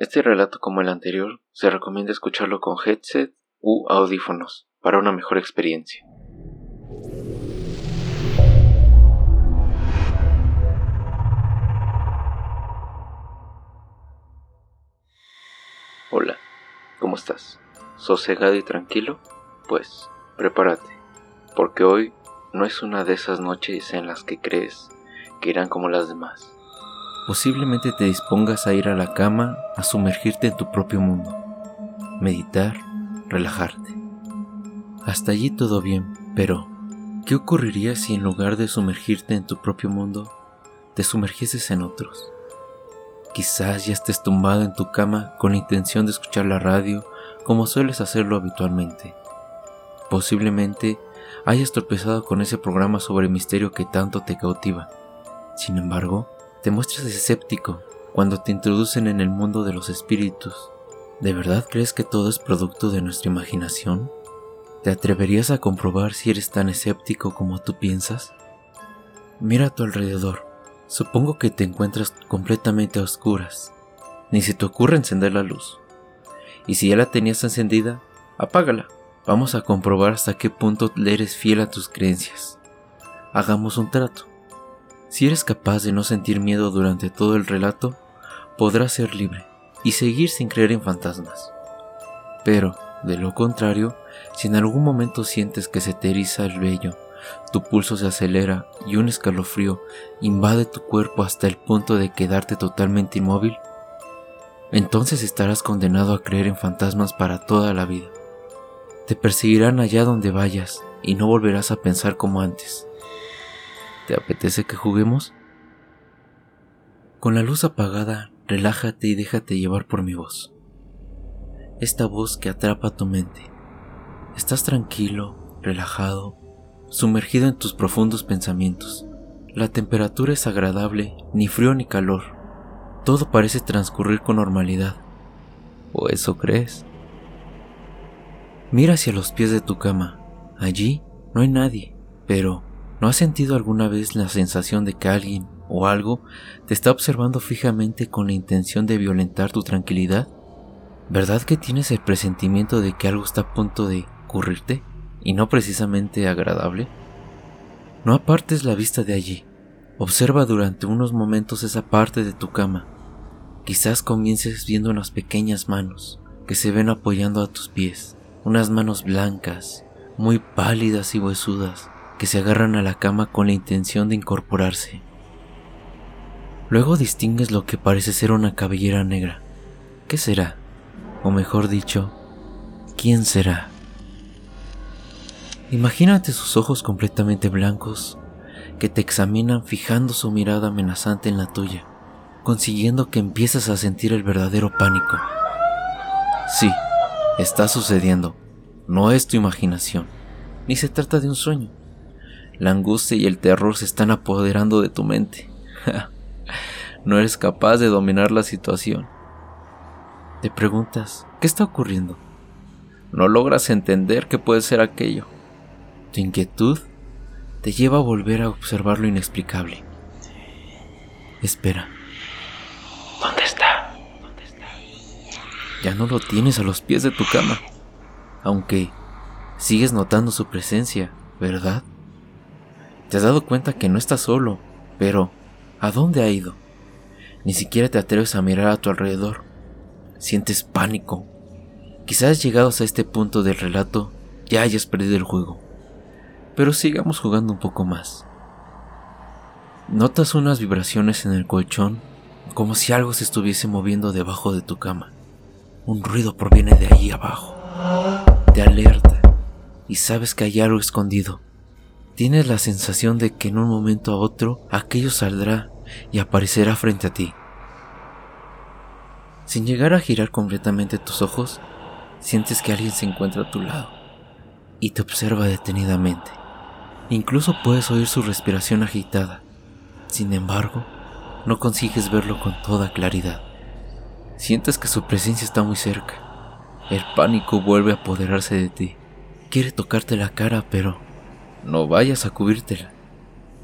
Este relato como el anterior se recomienda escucharlo con headset u audífonos para una mejor experiencia. Hola, ¿cómo estás? ¿Sosegado y tranquilo? Pues prepárate, porque hoy no es una de esas noches en las que crees que irán como las demás. Posiblemente te dispongas a ir a la cama a sumergirte en tu propio mundo, meditar, relajarte. Hasta allí todo bien, pero ¿qué ocurriría si en lugar de sumergirte en tu propio mundo, te sumergieses en otros? Quizás ya estés tumbado en tu cama con la intención de escuchar la radio como sueles hacerlo habitualmente. Posiblemente hayas tropezado con ese programa sobre misterio que tanto te cautiva. Sin embargo, te muestras escéptico cuando te introducen en el mundo de los espíritus. ¿De verdad crees que todo es producto de nuestra imaginación? ¿Te atreverías a comprobar si eres tan escéptico como tú piensas? Mira a tu alrededor. Supongo que te encuentras completamente a oscuras. Ni se te ocurre encender la luz. Y si ya la tenías encendida, apágala. Vamos a comprobar hasta qué punto le eres fiel a tus creencias. Hagamos un trato. Si eres capaz de no sentir miedo durante todo el relato, podrás ser libre y seguir sin creer en fantasmas. Pero, de lo contrario, si en algún momento sientes que se te el vello tu pulso se acelera y un escalofrío invade tu cuerpo hasta el punto de quedarte totalmente inmóvil, entonces estarás condenado a creer en fantasmas para toda la vida. Te perseguirán allá donde vayas y no volverás a pensar como antes. ¿Te apetece que juguemos? Con la luz apagada, relájate y déjate llevar por mi voz. Esta voz que atrapa tu mente. Estás tranquilo, relajado sumergido en tus profundos pensamientos. La temperatura es agradable, ni frío ni calor. Todo parece transcurrir con normalidad. ¿O eso crees? Mira hacia los pies de tu cama. Allí no hay nadie, pero ¿no has sentido alguna vez la sensación de que alguien o algo te está observando fijamente con la intención de violentar tu tranquilidad? ¿Verdad que tienes el presentimiento de que algo está a punto de ocurrirte? y no precisamente agradable? No apartes la vista de allí. Observa durante unos momentos esa parte de tu cama. Quizás comiences viendo unas pequeñas manos que se ven apoyando a tus pies, unas manos blancas, muy pálidas y huesudas, que se agarran a la cama con la intención de incorporarse. Luego distingues lo que parece ser una cabellera negra. ¿Qué será? O mejor dicho, ¿quién será? Imagínate sus ojos completamente blancos que te examinan fijando su mirada amenazante en la tuya, consiguiendo que empieces a sentir el verdadero pánico. Sí, está sucediendo. No es tu imaginación, ni se trata de un sueño. La angustia y el terror se están apoderando de tu mente. no eres capaz de dominar la situación. Te preguntas, ¿qué está ocurriendo? No logras entender qué puede ser aquello. Tu inquietud te lleva a volver a observar lo inexplicable. Espera. ¿Dónde está? ¿Dónde está? Ya no lo tienes a los pies de tu cama. Aunque sigues notando su presencia, ¿verdad? Te has dado cuenta que no estás solo, pero ¿a dónde ha ido? Ni siquiera te atreves a mirar a tu alrededor. Sientes pánico. Quizás llegados a este punto del relato ya hayas perdido el juego. Pero sigamos jugando un poco más. Notas unas vibraciones en el colchón como si algo se estuviese moviendo debajo de tu cama. Un ruido proviene de ahí abajo. Te alerta y sabes que hay algo escondido. Tienes la sensación de que en un momento a otro aquello saldrá y aparecerá frente a ti. Sin llegar a girar completamente tus ojos, sientes que alguien se encuentra a tu lado y te observa detenidamente. Incluso puedes oír su respiración agitada. Sin embargo, no consigues verlo con toda claridad. Sientes que su presencia está muy cerca. El pánico vuelve a apoderarse de ti. Quiere tocarte la cara, pero no vayas a cubrírtela.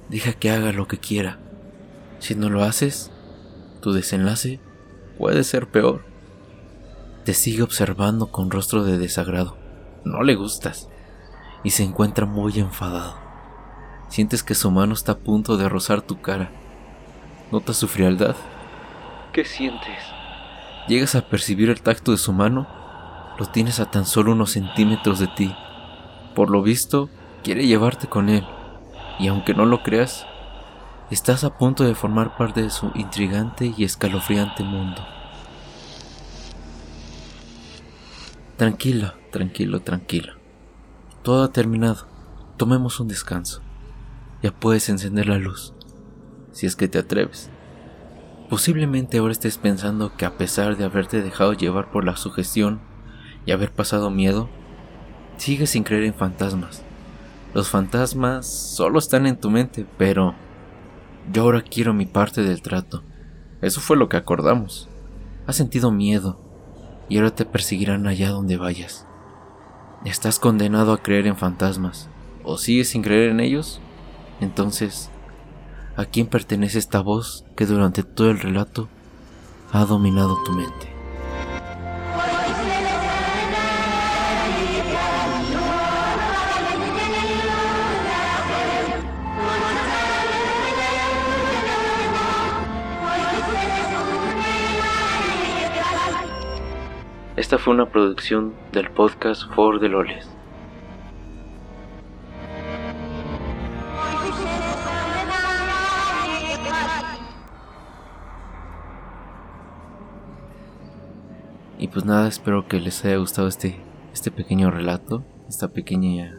Deja que haga lo que quiera. Si no lo haces, tu desenlace puede ser peor. te sigue observando con rostro de desagrado. No le gustas y se encuentra muy enfadado. Sientes que su mano está a punto de rozar tu cara. Notas su frialdad. ¿Qué sientes? Llegas a percibir el tacto de su mano. Lo tienes a tan solo unos centímetros de ti. Por lo visto, quiere llevarte con él. Y aunque no lo creas, estás a punto de formar parte de su intrigante y escalofriante mundo. Tranquila, tranquilo, tranquilo. Todo ha terminado. Tomemos un descanso. Ya puedes encender la luz, si es que te atreves. Posiblemente ahora estés pensando que a pesar de haberte dejado llevar por la sugestión y haber pasado miedo, sigues sin creer en fantasmas. Los fantasmas solo están en tu mente, pero yo ahora quiero mi parte del trato. Eso fue lo que acordamos. Has sentido miedo y ahora te perseguirán allá donde vayas. Estás condenado a creer en fantasmas. ¿O sigues sin creer en ellos? Entonces, ¿a quién pertenece esta voz que durante todo el relato ha dominado tu mente? Esta fue una producción del podcast For the Loles. Y pues nada, espero que les haya gustado este, este pequeño relato, esta pequeña,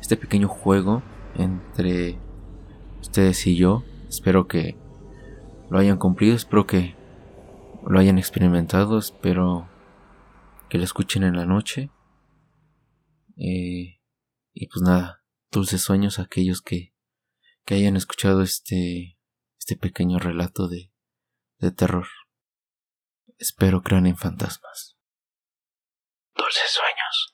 este pequeño juego entre ustedes y yo. Espero que lo hayan cumplido, espero que lo hayan experimentado, espero que lo escuchen en la noche. Eh, y pues nada, dulces sueños a aquellos que, que hayan escuchado este, este pequeño relato de, de terror. Espero crean en fantasmas. Dulces sueños.